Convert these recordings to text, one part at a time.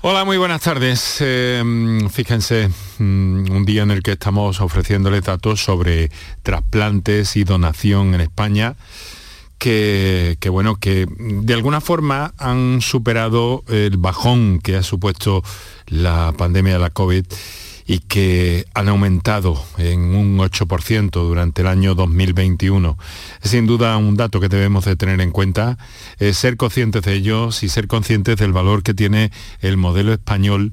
Hola, muy buenas tardes. Eh, fíjense, mm, un día en el que estamos ofreciéndoles datos sobre trasplantes y donación en España. Que, bueno, que de alguna forma han superado el bajón que ha supuesto la pandemia de la COVID y que han aumentado en un 8% durante el año 2021. Es sin duda un dato que debemos de tener en cuenta, ser conscientes de ellos y ser conscientes del valor que tiene el modelo español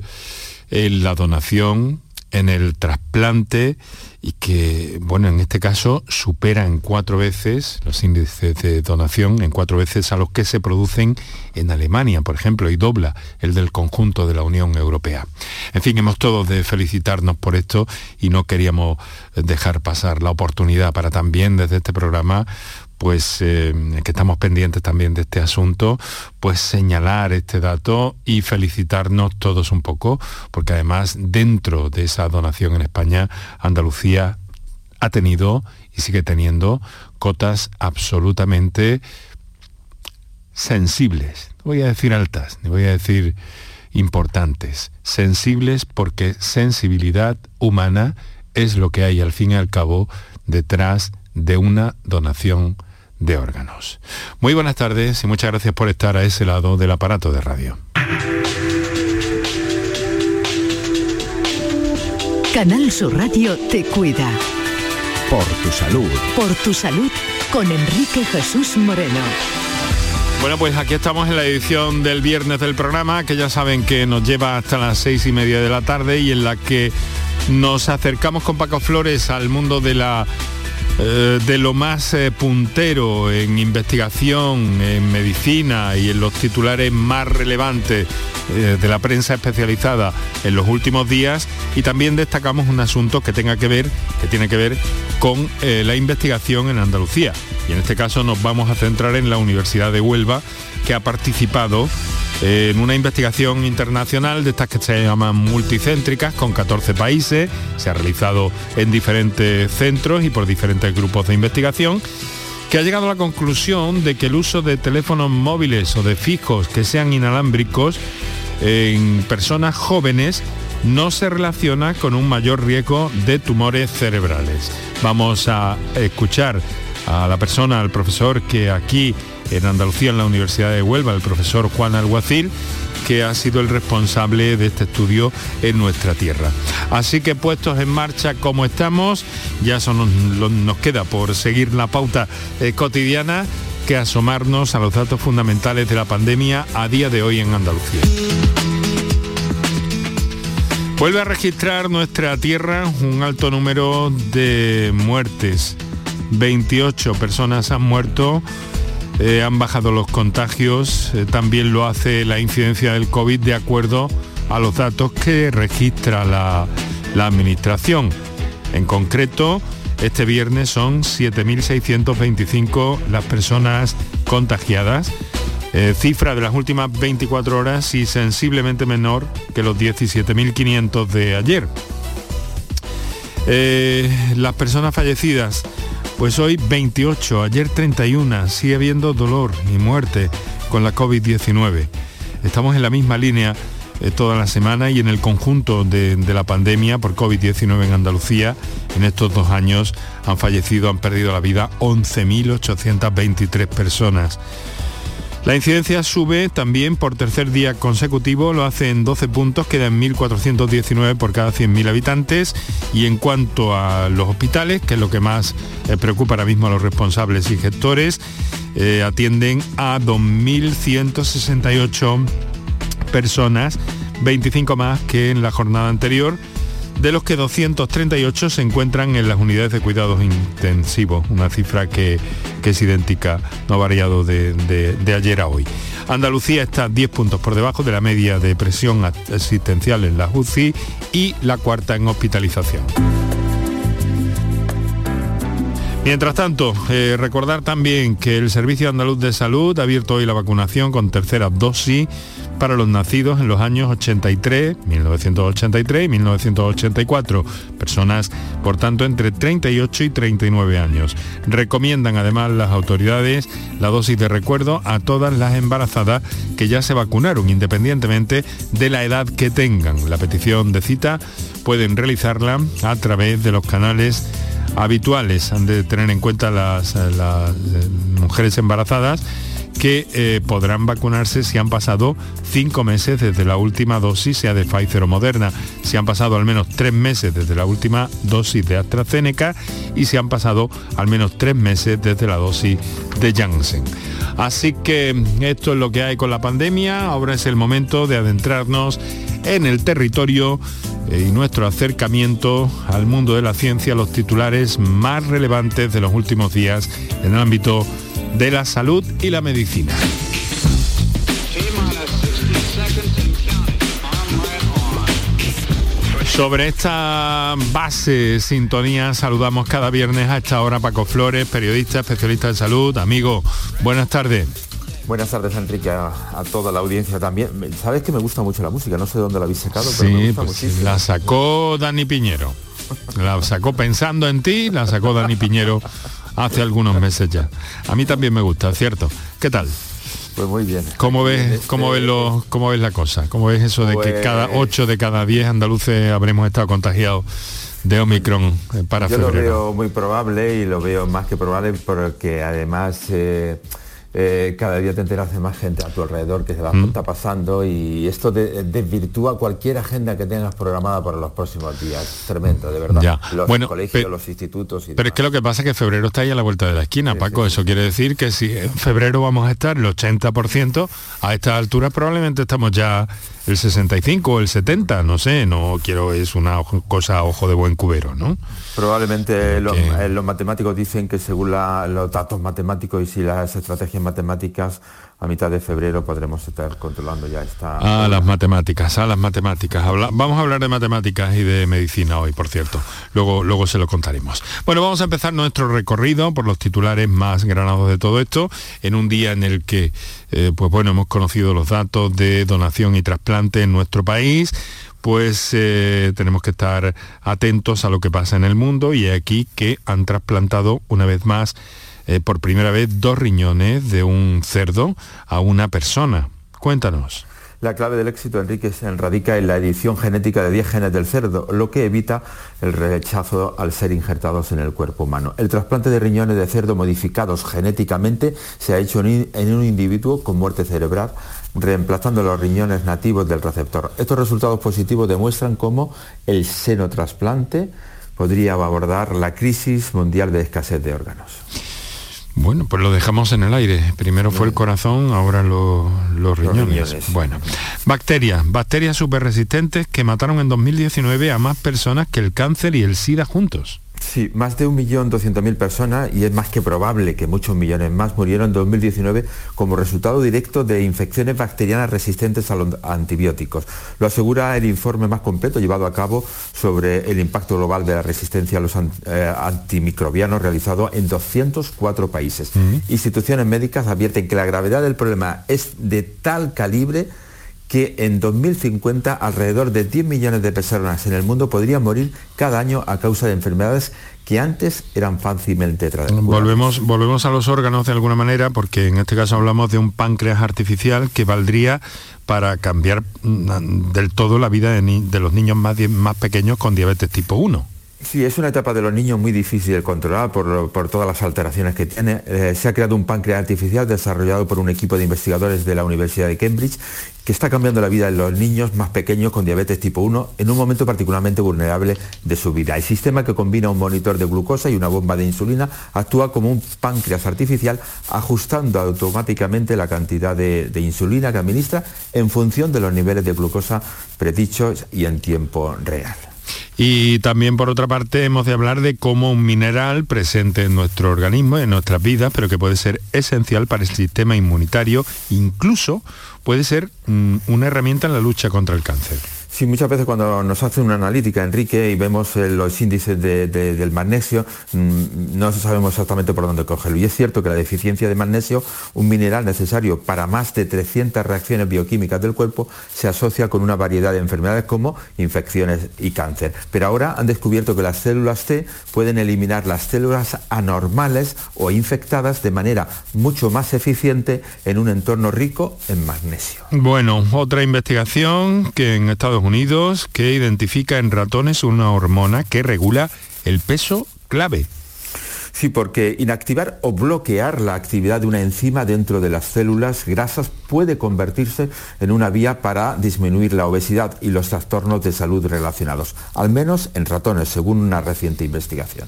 en la donación, en el trasplante y que, bueno, en este caso supera en cuatro veces los índices de donación, en cuatro veces a los que se producen en Alemania, por ejemplo, y dobla el del conjunto de la Unión Europea. En fin, hemos todos de felicitarnos por esto y no queríamos dejar pasar la oportunidad para también desde este programa pues eh, que estamos pendientes también de este asunto, pues señalar este dato y felicitarnos todos un poco, porque además dentro de esa donación en España, Andalucía ha tenido y sigue teniendo cotas absolutamente sensibles, no voy a decir altas, ni voy a decir importantes, sensibles porque sensibilidad humana es lo que hay al fin y al cabo detrás de una donación de órganos. Muy buenas tardes y muchas gracias por estar a ese lado del aparato de radio. Canal Sur Radio te cuida. Por tu salud. Por tu salud con Enrique Jesús Moreno. Bueno, pues aquí estamos en la edición del viernes del programa, que ya saben que nos lleva hasta las seis y media de la tarde y en la que nos acercamos con Paco Flores al mundo de la eh, de lo más eh, puntero en investigación, en medicina y en los titulares más relevantes eh, de la prensa especializada en los últimos días y también destacamos un asunto que tenga que ver, que tiene que ver con la investigación en Andalucía. Y en este caso nos vamos a centrar en la Universidad de Huelva, que ha participado en una investigación internacional de estas que se llaman multicéntricas con 14 países, se ha realizado en diferentes centros y por diferentes grupos de investigación que ha llegado a la conclusión de que el uso de teléfonos móviles o de fijos que sean inalámbricos en personas jóvenes no se relaciona con un mayor riesgo de tumores cerebrales. Vamos a escuchar a la persona, al profesor que aquí en Andalucía, en la Universidad de Huelva, el profesor Juan Alguacil, que ha sido el responsable de este estudio en nuestra tierra. Así que puestos en marcha como estamos, ya nos, queda por seguir la pauta eh, cotidiana que asomarnos a los datos fundamentales de la pandemia a día de hoy en Andalucía. Vuelve a registrar nuestra tierra un alto número de muertes. 28 personas han muerto eh, han bajado los contagios, eh, también lo hace la incidencia del COVID de acuerdo a los datos que registra la, Administración. En concreto, Este viernes son 7.625 las personas contagiadas, eh, cifra de las últimas 24 horas y sensiblemente menor que los 17.500 de ayer. Las personas fallecidas, pues hoy 28, ayer 31, sigue habiendo dolor y muerte con la COVID-19. Estamos en la misma línea eh, toda la semana y en el conjunto de, de la pandemia por COVID-19 en Andalucía, en estos dos años han fallecido, han perdido la vida 11.823 personas. La incidencia sube también por tercer día consecutivo, lo hace en 12 puntos, queda en 1.419 por cada 100.000 habitantes. Y en cuanto a los hospitales, que es lo que más eh, preocupa ahora mismo a los responsables y gestores, eh, atienden a 2.168 personas, 25 más que en la jornada anterior de los que 238 se encuentran en las unidades de cuidados intensivos, una cifra que, es idéntica, no ha variado de, de, de, ayer a hoy. Andalucía está 10 puntos por debajo de la media de presión asistencial en la UCI y la cuarta en hospitalización. Mientras tanto, eh, recordar también que el Servicio Andaluz de Salud ha abierto hoy la vacunación con tercera dosis para los nacidos en los años 83, 1983 y 1984, personas por tanto entre 38 y 39 años. Recomiendan además las autoridades la dosis de recuerdo a todas las embarazadas que ya se vacunaron, independientemente de la edad que tengan. La petición de cita pueden realizarla a través de los canales habituales. Han de tener en cuenta las, las mujeres embarazadas que eh, podrán vacunarse si han pasado cinco meses desde la última dosis, sea de Pfizer o Moderna, si han pasado al menos tres meses desde la última dosis de AstraZeneca y si han pasado al menos tres meses desde la dosis de Janssen. Así que esto es lo que hay con la pandemia, ahora es el momento de adentrarnos en el territorio y nuestro acercamiento al mundo de la ciencia, los titulares más relevantes de los últimos días en el ámbito de la salud y la medicina. Sobre esta base sintonía saludamos cada viernes a esta hora Paco Flores, periodista, especialista en salud. Amigo, buenas tardes. Buenas tardes, Enrique, a, a, toda la audiencia también. Sabes que me gusta mucho la música, no sé dónde la habéis sacado, sí, pero me gusta pues muchísimo. La sacó Dani Piñero. La sacó pensando en ti, la sacó Dani Piñero hace algunos meses ya. A mí también me gusta, ¿cierto? ¿Qué tal? Pues muy bien. ¿Cómo ves, este... cómo ves, lo, cómo ves la cosa? ¿Cómo ves eso de pues... que cada 8 de cada 10 andaluces habremos estado contagiados de Omicron para Yo febrero? lo veo muy probable y lo veo más que probable porque además... Eh, eh, cada día te enteras de más gente a tu alrededor que se la mm. está pasando y esto de, desvirtúa cualquier agenda que tengas programada para los próximos días. Tremendo, de verdad. Ya. Los bueno, colegios, pero, los institutos. Y pero demás. es que lo que pasa es que febrero está ahí a la vuelta de la esquina, sí, Paco. Sí, Eso sí. quiere decir que si en febrero vamos a estar el 80%, a esta altura probablemente estamos ya el 65 o el 70, no sé, no quiero, es una cosa ojo de buen cubero, ¿no? Probablemente eh, los matemáticos dicen que según la, los datos matemáticos y las estrategias matemáticas, a mitad de febrero podremos estar controlando ya esta... Ah, las matemáticas, a las matemáticas. Habla, vamos a hablar de matemáticas y de medicina hoy, por cierto. Luego, luego se lo contaremos. Bueno, vamos a empezar nuestro recorrido por los titulares más granados de todo esto, en un día en el que, eh, pues bueno, hemos conocido los datos de donación y trasplante en nuestro país, pues eh, tenemos que estar atentos a lo que pasa en el mundo y aquí que han trasplantado una vez más eh, por primera vez dos riñones de un cerdo a una persona. Cuéntanos. La clave del éxito, Enrique, radica en la edición genética de 10 genes del cerdo, lo que evita el rechazo al ser injertados en el cuerpo humano. El trasplante de riñones de cerdo modificados genéticamente se ha hecho en un individuo con muerte cerebral, reemplazando los riñones nativos del receptor. Estos resultados positivos demuestran cómo el senotrasplante podría abordar la crisis mundial de escasez de órganos. Bueno, pues lo dejamos en el aire. Primero fue el corazón, ahora lo, los, riñones. los, riñones. Bueno, bacterias, bacterias súper resistentes que mataron en 2019 a más personas que el cáncer y el SIDA juntos. Sí, más de 1.200.000 personas, y es más que probable que muchos millones más, murieron en 2019 como resultado directo de infecciones bacterianas resistentes a los antibióticos. Lo asegura el informe más completo llevado a cabo sobre el impacto global de la resistencia a los eh, antimicrobianos realizado en 204 países. Instituciones médicas advierten que la gravedad del problema es de tal calibre que en 2050 alrededor de 10 millones de personas en el mundo podrían morir cada año a causa de enfermedades que antes eran fácilmente tratadas. Volvemos, volvemos a los órganos de alguna manera, porque en este caso hablamos de un páncreas artificial que valdría para cambiar mm, del todo la vida de, los niños más, más pequeños con diabetes tipo 1. Sí, es una etapa de los niños muy difícil de controlar por, todas las alteraciones que tiene. Eh, se ha creado un páncreas artificial desarrollado por un equipo de investigadores de la Universidad de Cambridge que está cambiando la vida de los niños más pequeños con diabetes tipo 1 en un momento particularmente vulnerable de su vida. El sistema que combina un monitor de glucosa y una bomba de insulina actúa como un páncreas artificial ajustando automáticamente la cantidad de, de insulina que administra en función de los niveles de glucosa predichos y en tiempo real. Y también por otra parte hemos de hablar de cómo un mineral presente en nuestro organismo, en nuestras vidas, pero que puede ser esencial para el sistema inmunitario, incluso puede ser mm, una herramienta en la lucha contra el cáncer. Sí, muchas veces cuando nos hace una analítica, Enrique, y vemos eh, los índices del magnesio, mm, no sabemos exactamente por dónde cogerlo. Y es cierto que la deficiencia de magnesio, un mineral necesario para más de 300 reacciones bioquímicas del cuerpo, se asocia con una variedad de enfermedades como infecciones y cáncer. Pero ahora han descubierto que las células T pueden eliminar las células anormales o infectadas de manera mucho más eficiente en un entorno rico en magnesio. Bueno, otra investigación que en Estados Unidos que identifica en ratones una hormona que regula el peso clave. Sí, porque inactivar o bloquear la actividad de una enzima dentro de las células grasas puede convertirse en una vía para disminuir la obesidad y los trastornos de salud relacionados, al menos en ratones, según una reciente investigación.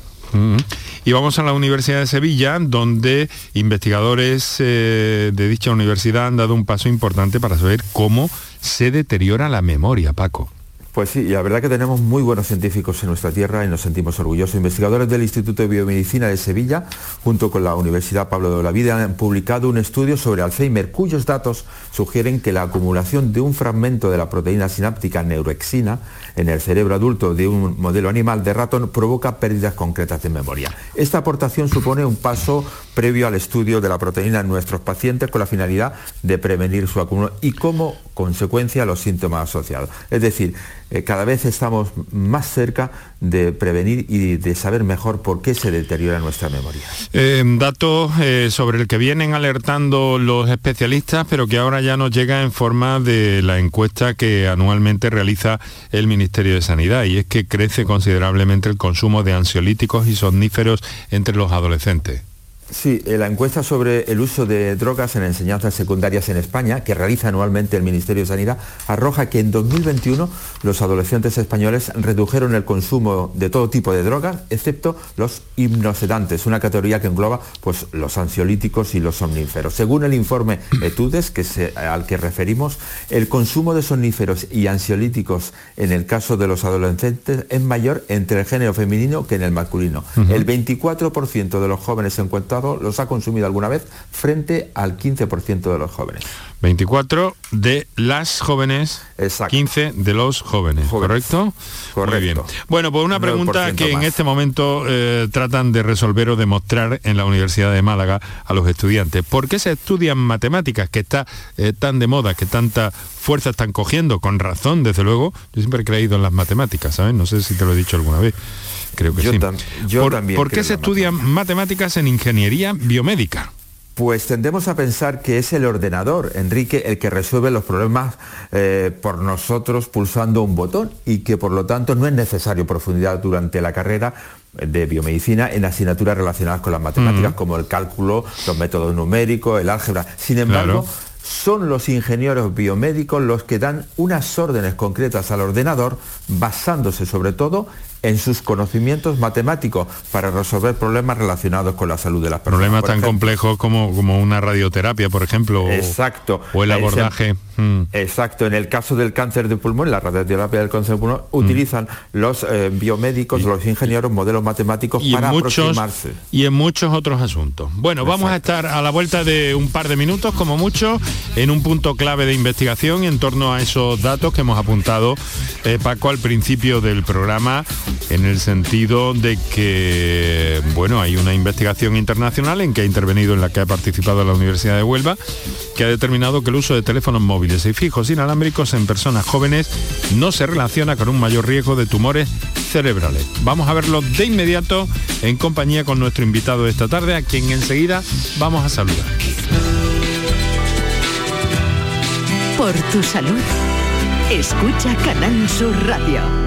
Y vamos a la Universidad de Sevilla, donde investigadores eh, de dicha universidad han dado un paso importante para saber cómo se deteriora la memoria, Paco. Pues sí, la verdad que tenemos muy buenos científicos en nuestra tierra y nos sentimos orgullosos. Investigadores del Instituto de Biomedicina de Sevilla, junto con la Universidad Pablo de la Vida, han publicado un estudio sobre Alzheimer, cuyos datos sugieren que la acumulación de un fragmento de la proteína sináptica neuroexina en el cerebro adulto de un modelo animal de ratón provoca pérdidas concretas de memoria. Esta aportación supone un paso previo al estudio de la proteína en nuestros pacientes con la finalidad de prevenir su acúmulo y como consecuencia los síntomas asociados. Es decir, eh, cada vez estamos más cerca de prevenir y de saber mejor por qué se deteriora nuestra memoria. Eh, datos eh, sobre el que vienen alertando los especialistas, pero que ahora ya nos llega en forma de la encuesta que anualmente realiza el Ministerio de Sanidad, y es que crece considerablemente el consumo de ansiolíticos y somníferos entre los adolescentes. Sí, eh, la encuesta sobre el uso de drogas en enseñanzas secundarias en España, que realiza anualmente el Ministerio de Sanidad, arroja que en 2021 los adolescentes españoles redujeron el consumo de todo tipo de drogas, excepto los hipnosedantes, una categoría que engloba pues, los ansiolíticos y los somníferos. Según el informe Etudes, que al que referimos, el consumo de somníferos y ansiolíticos en el caso de los adolescentes es mayor entre el género femenino que en el masculino. El 24% de los jóvenes encuestados los ha consumido alguna vez frente al 15% de los jóvenes. 24 de las jóvenes, 15 de los jóvenes, ¿correcto? Correcto. Muy bien. Bueno, pues una pregunta que en este momento eh, tratan de resolver o demostrar en la Universidad de Málaga a los estudiantes. ¿Por qué se estudian matemáticas que está eh, tan de moda, que tanta fuerza están cogiendo? Con razón, desde luego. Yo siempre he creído en las matemáticas, ¿sabes? No sé si te lo he dicho alguna vez. Creo que sí. yo también ¿Por qué se estudian matemáticas en ingeniería biomédica? Pues tendemos a pensar que es el ordenador, Enrique, el que resuelve los problemas eh, por nosotros pulsando un botón y que por lo tanto no es necesario profundidad durante la carrera de biomedicina en asignaturas relacionadas con las matemáticas como el cálculo, los métodos numéricos, el álgebra. Sin embargo, son los ingenieros biomédicos los que dan unas órdenes concretas al ordenador basándose sobre todo en sus conocimientos matemáticos para resolver problemas relacionados con la salud de las personas. Problemas tan complejos como, como una radioterapia, por ejemplo. Exacto. O el abordaje. Mm. Exacto. En el caso del cáncer de pulmón, la radioterapia del cáncer de pulmón, mm. utilizan los eh, biomédicos, los ingenieros, modelos matemáticos para aproximarse. Y en muchos otros asuntos. Bueno, vamos a estar a la vuelta de un par de minutos, como mucho, en un punto clave de investigación en torno a esos datos que hemos apuntado, eh, Paco, al principio del programa, en el sentido de que, bueno, hay una investigación internacional en que ha intervenido, en la que ha participado la Universidad de Huelva, que ha determinado que el uso de teléfonos móviles y fijos inalámbricos en personas jóvenes no se relaciona con un mayor riesgo de tumores cerebrales. Vamos a verlo de inmediato en compañía con nuestro invitado de esta tarde, a quien enseguida vamos a saludar. Por tu salud, escucha Canal Sur Radio.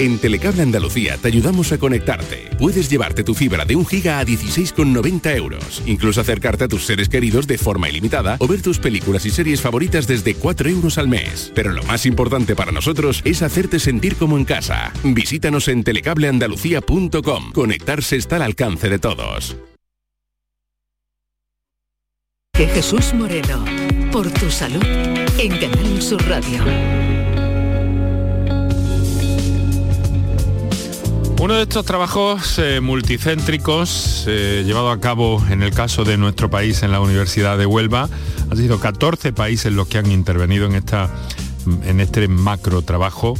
En Telecable Andalucía te ayudamos a conectarte. Puedes llevarte tu fibra de un giga a 16,90 euros. Incluso acercarte a tus seres queridos de forma ilimitada o ver tus películas y series favoritas desde 4 euros al mes. Pero lo más importante para nosotros es hacerte sentir como en casa. Visítanos en telecableandalucía.com. Conectarse está al alcance de todos. Que Jesús Moreno, por tu salud, en Canal Sur Radio. Uno de estos trabajos eh, multicéntricos eh, llevado a cabo en el caso de nuestro país en la Universidad de Huelva, han sido 14 países los que han intervenido en, esta, en este macro trabajo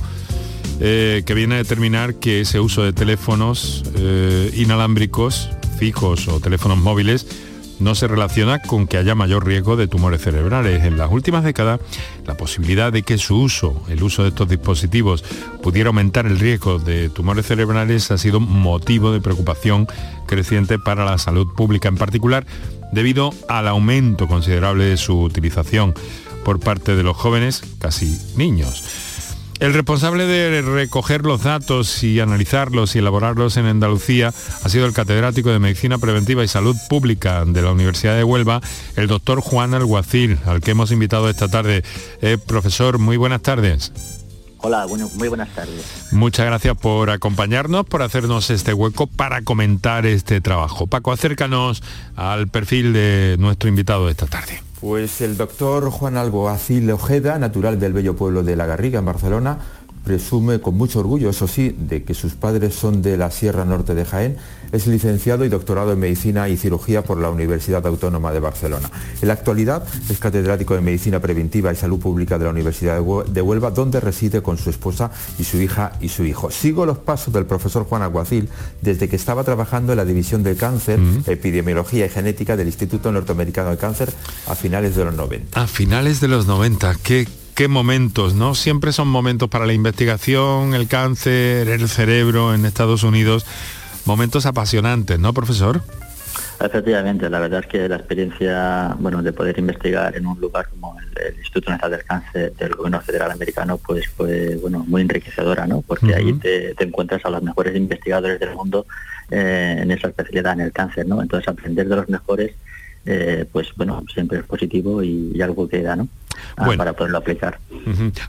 eh, que viene a determinar que ese uso de teléfonos inalámbricos, fijos o teléfonos móviles no se relaciona con que haya mayor riesgo de tumores cerebrales. En las últimas décadas, la posibilidad de que su uso, el uso de estos dispositivos, pudiera aumentar el riesgo de tumores cerebrales ha sido motivo de preocupación creciente para la salud pública, en particular debido al aumento considerable de su utilización por parte de los jóvenes, casi niños. El responsable de recoger los datos y analizarlos y elaborarlos en Andalucía ha sido el catedrático de Medicina Preventiva y Salud Pública de la Universidad de Huelva, el doctor Juan Alguacil, al que hemos invitado esta tarde. Eh, profesor, muy buenas tardes. Hola, bueno, muy buenas tardes. Muchas gracias por acompañarnos, por hacernos este hueco para comentar este trabajo. Paco, acércanos al perfil de nuestro invitado de esta tarde. Pues el doctor Juan Alguacil Ojeda, natural del bello pueblo de La Garriga, en Barcelona, presume con mucho orgullo, eso sí, de que sus padres son de la Sierra Norte de Jaén. Es licenciado y doctorado en Medicina y Cirugía por la Universidad Autónoma de Barcelona. En la actualidad es catedrático de Medicina Preventiva y Salud Pública de la Universidad de Huelva, donde reside con su esposa y su hija y su hijo. Sigo los pasos del profesor Juan Aguacil desde que estaba trabajando en la División del Cáncer, Epidemiología y Genética del Instituto Norteamericano de Cáncer a finales de los 90. A finales de los 90, qué, qué momentos, ¿no? Siempre son momentos para la investigación, el cáncer, el cerebro en Estados Unidos, momentos apasionantes, ¿no, profesor? Efectivamente, la verdad es que la experiencia, bueno, de poder investigar en un lugar como el, Instituto Nacional del Cáncer del Gobierno Federal Americano, pues fue, bueno, muy enriquecedora, ¿no? Porque ahí te, encuentras a los mejores investigadores del mundo eh, en esa especialidad, en el cáncer, ¿no? Entonces aprender de los mejores eh, pues bueno, siempre es positivo y, algo que da, ¿no? Ah, para poderlo aplicar.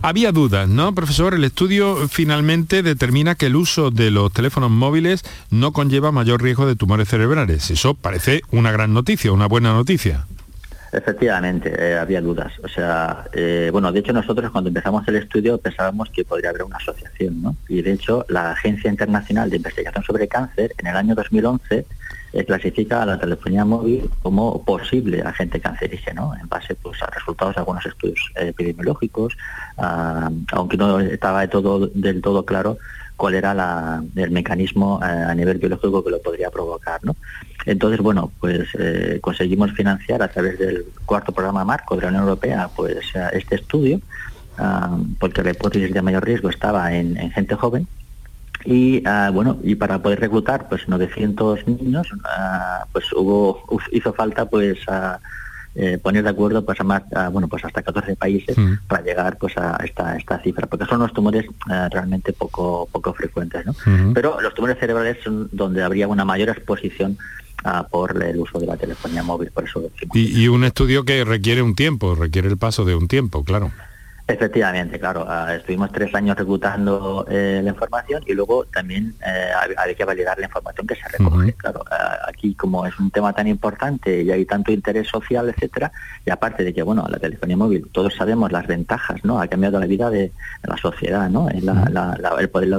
Había dudas, ¿no, profesor? El estudio finalmente determina que el uso de los teléfonos móviles no conlleva mayor riesgo de tumores cerebrales. Eso parece una gran noticia, una buena noticia. Efectivamente, eh, había dudas. O sea, eh, bueno, de hecho nosotros cuando empezamos el estudio pensábamos que podría haber una asociación, ¿no? Y de hecho la Agencia Internacional de Investigación sobre Cáncer en el año 2011 eh, clasifica a la telefonía móvil como posible agente cancerígeno en base pues, a resultados de algunos estudios epidemiológicos, aunque no estaba de todo, del todo claro cuál era el mecanismo eh, a nivel biológico que lo podría provocar. ¿no? Entonces, bueno, pues eh, conseguimos financiar a través del cuarto programa marco de la Unión Europea pues este estudio, porque la hipótesis de mayor riesgo estaba en gente joven y bueno y para poder reclutar pues 900 niños pues hubo hizo falta pues eh, poner de acuerdo pues a más bueno pues hasta 14 países mm. para llegar pues a esta esta cifra porque son los tumores eh, realmente poco poco frecuentes ¿no? pero los tumores cerebrales son donde habría una mayor exposición ah, por el uso de la telefonía móvil por eso y, y un estudio que requiere un tiempo requiere el paso de un tiempo claro Efectivamente, claro. Ah, estuvimos tres años reclutando eh, la información y luego también eh, hay, que validar la información que se recoge. Claro, ah, aquí como es un tema tan importante y hay tanto interés social, etcétera, y aparte de que bueno, la telefonía móvil, todos sabemos las ventajas, ¿no? Ha cambiado la vida de, la sociedad, ¿no? el, poder,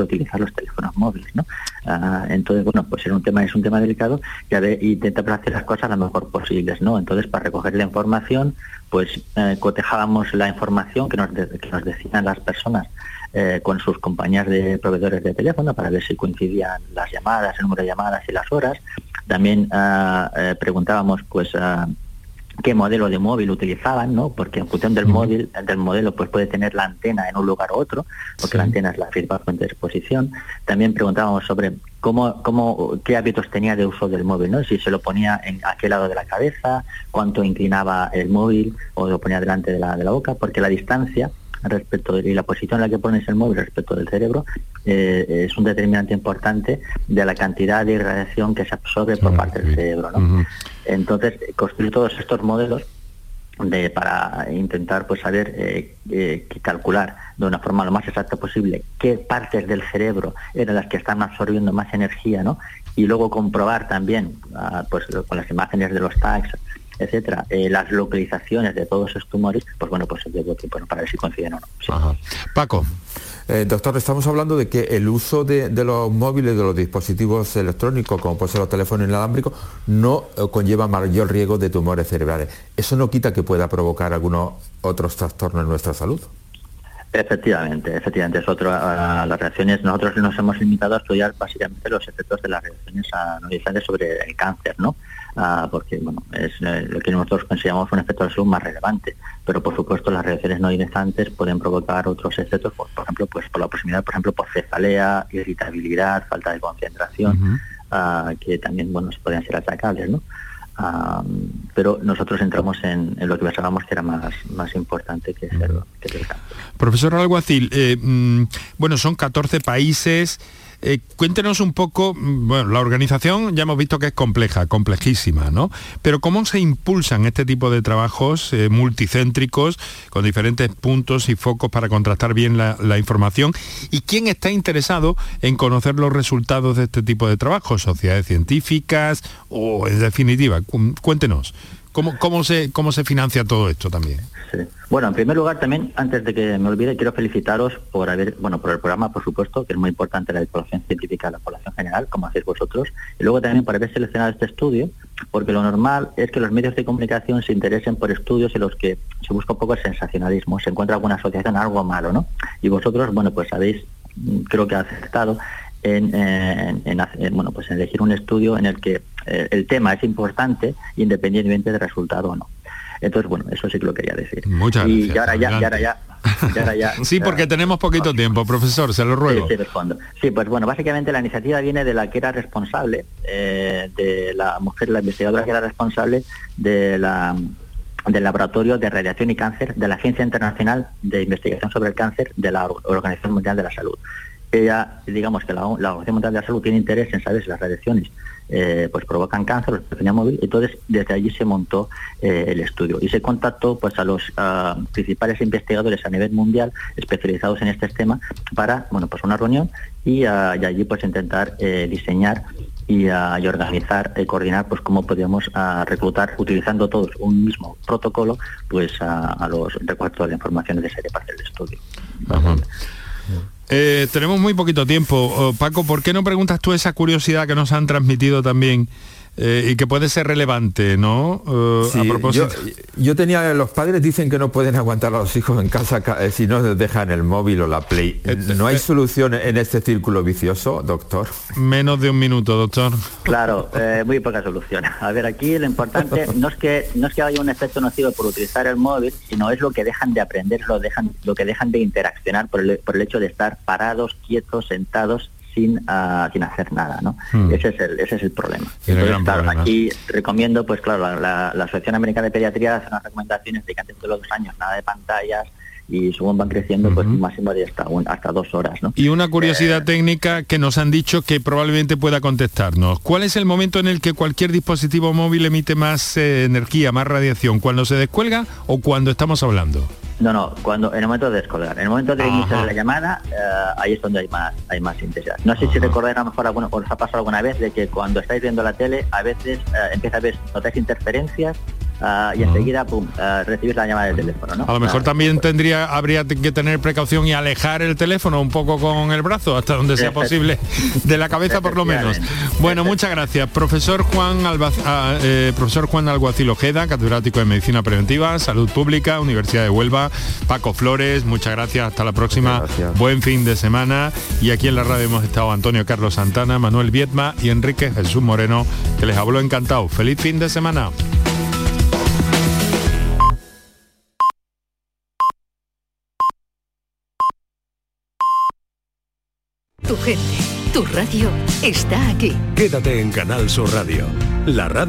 utilizar los teléfonos móviles, ¿no? Ah, entonces, bueno, pues es un tema es un tema delicado y intentar hacer las cosas lo mejor posibles, ¿no? Entonces, para recoger la información pues eh, cotejábamos la información que nos, nos decían las personas eh, con sus compañías de proveedores de teléfono para ver si coincidían las llamadas, el número de llamadas y las horas. También ah, eh, preguntábamos pues qué modelo de móvil utilizaban, ¿no? Porque en función del móvil, del modelo, pues puede tener la antena en un lugar u otro, porque la antena es la principal fuente de exposición. También preguntábamos sobre cómo, cómo, qué hábitos tenía de uso del móvil, ¿no? Si se lo ponía en aquel lado de la cabeza, cuánto inclinaba el móvil o lo ponía delante de la, de la boca, porque la distancia respecto y la posición en la que pones el móvil respecto del cerebro eh, es un determinante importante de la cantidad de irradiación que se absorbe por parte del cerebro. Entonces, construir todos estos modelos de, para intentar pues saber eh, eh, calcular de una forma lo más exacta posible qué partes del cerebro eran las que están absorbiendo más energía, ¿no? Y luego comprobar también, ah, pues con las imágenes de los tags, etcétera, eh, las localizaciones de todos esos tumores, pues bueno, pues digo que para ver si coinciden o no. Paco. Eh, doctor, estamos hablando de que el uso de, los móviles, de los dispositivos electrónicos, como puede ser los teléfonos inalámbricos, no eh, conlleva mayor riesgo de tumores cerebrales. ¿Eso no quita que pueda provocar algunos otros trastornos en nuestra salud? Efectivamente, efectivamente, es otro, las reacciones, nosotros nos hemos limitado a estudiar básicamente los efectos de las reacciones anualizantes sobre el cáncer, ¿no? Ah, porque bueno, es eh, lo que nosotros consideramos un efecto de salud más relevante, pero por supuesto las reacciones no ionizantes pueden provocar otros efectos, por, ejemplo, pues por la proximidad, por ejemplo, por cefalea, irritabilidad, falta de concentración, ah, que también bueno, podrían ser atacables, ¿no? Ah, pero nosotros entramos en, lo que pensábamos que era más, más importante que, ser, que el cáncer. Profesor Alguacil, eh, mm, bueno, son 14 países, eh, cuéntenos un poco, mm, bueno, la organización ya hemos visto que es compleja, complejísima, ¿no? Pero ¿cómo se impulsan este tipo de trabajos eh, multicéntricos con diferentes puntos y focos para contrastar bien la, información? ¿Y quién está interesado en conocer los resultados de este tipo de trabajos? ¿Sociedades científicas o en definitiva? Cuéntenos. ¿Cómo, cómo, se, ¿Cómo se financia todo esto también? Bueno, en primer lugar también, antes de que me olvide, quiero felicitaros por haber, bueno, por el programa, por supuesto, que es muy importante la población científica de la población general, como hacéis vosotros, y luego también por haber seleccionado este estudio, porque lo normal es que los medios de comunicación se interesen por estudios en los que se busca un poco el sensacionalismo, se encuentra alguna asociación, algo malo, ¿no? Y vosotros, bueno, pues habéis, mm, creo que acertado en, en, bueno, pues en elegir un estudio en el que eh, el tema es importante independientemente del resultado o no. Entonces, bueno, eso sí que lo quería decir. Muchas y, gracias. Y ahora ya, y ahora ya sí, porque tenemos poquito tiempo, profesor, se lo ruego. Sí, pues bueno, básicamente la iniciativa viene de la que era responsable, eh, de la mujer, la investigadora que era responsable de la del Laboratorio de Radiación y Cáncer de la Agencia Internacional de Investigación sobre el Cáncer de la Organización Mundial de la Salud. Ella, digamos que la, la Mundial de la Salud tiene interés en saber si las radiaciones eh, pues provocan cáncer, la telefonía móvil, entonces desde allí se montó eh, el estudio y se contactó pues a los principales investigadores a nivel mundial especializados en este tema para bueno pues una reunión y, allí pues intentar eh, diseñar y, organizar y coordinar pues cómo podíamos reclutar utilizando todos un mismo protocolo pues a, los recuerdos de información necesaria para el estudio. Eh, tenemos muy poquito tiempo. Oh, Paco, ¿por qué no preguntas tú esa curiosidad que nos han transmitido también eh, y que puede ser relevante, ¿no? a propósito. Yo, tenía, los padres dicen que no pueden aguantar a los hijos en casa si no dejan el móvil o la play. ¿No hay solución en este círculo vicioso, doctor? Menos de un minuto, doctor. Claro, muy poca solución. A ver, aquí lo importante no es que no es que haya un efecto nocivo por utilizar el móvil, sino es lo que dejan de aprender, lo dejan, lo que dejan de interaccionar por el, por el hecho de estar parados, quietos, sentados sin, uh, sin hacer nada, ¿no? Hmm. Ese, es el, ese es el problema. Entonces, claro, aquí recomiendo, pues claro, la, la, Asociación Americana de Pediatría hace unas recomendaciones de que antes de los dos años nada de pantallas, y según van creciendo, pues un máximo de hasta, hasta dos horas. ¿no? Y una curiosidad eh, técnica que nos han dicho que probablemente pueda contestarnos. ¿Cuál es el momento en el que cualquier dispositivo móvil emite más eh, energía, más radiación? ¿Cuando se descuelga o cuando estamos hablando? No, no, cuando en el momento de descolgar. En el momento de iniciar la llamada, eh, ahí es donde hay más hay más intensidad. No sé si recordáis a lo mejor alguna, os ha pasado alguna vez de que cuando estáis viendo la tele, a veces empieza a ver, notáis interferencias Ah, y enseguida pum, uh, recibir la llamada del teléfono. ¿no? A lo mejor también tendría, habría que tener precaución y alejar el teléfono un poco con el brazo hasta donde sea posible, de la cabeza por lo menos. Bueno, muchas gracias. Profesor Juan, ah, eh, profesor Juan Alguacil Ojeda, catedrático de Medicina Preventiva, Salud Pública, Universidad de Huelva, Paco Flores, muchas gracias, hasta la próxima. Buen fin de semana. Y aquí en la radio hemos estado Antonio Carlos Santana, Manuel Viedma y Enrique Jesús Moreno, que les habló encantado. Feliz fin de semana. Tu radio está aquí. Quédate en Canal Sur Radio, la radio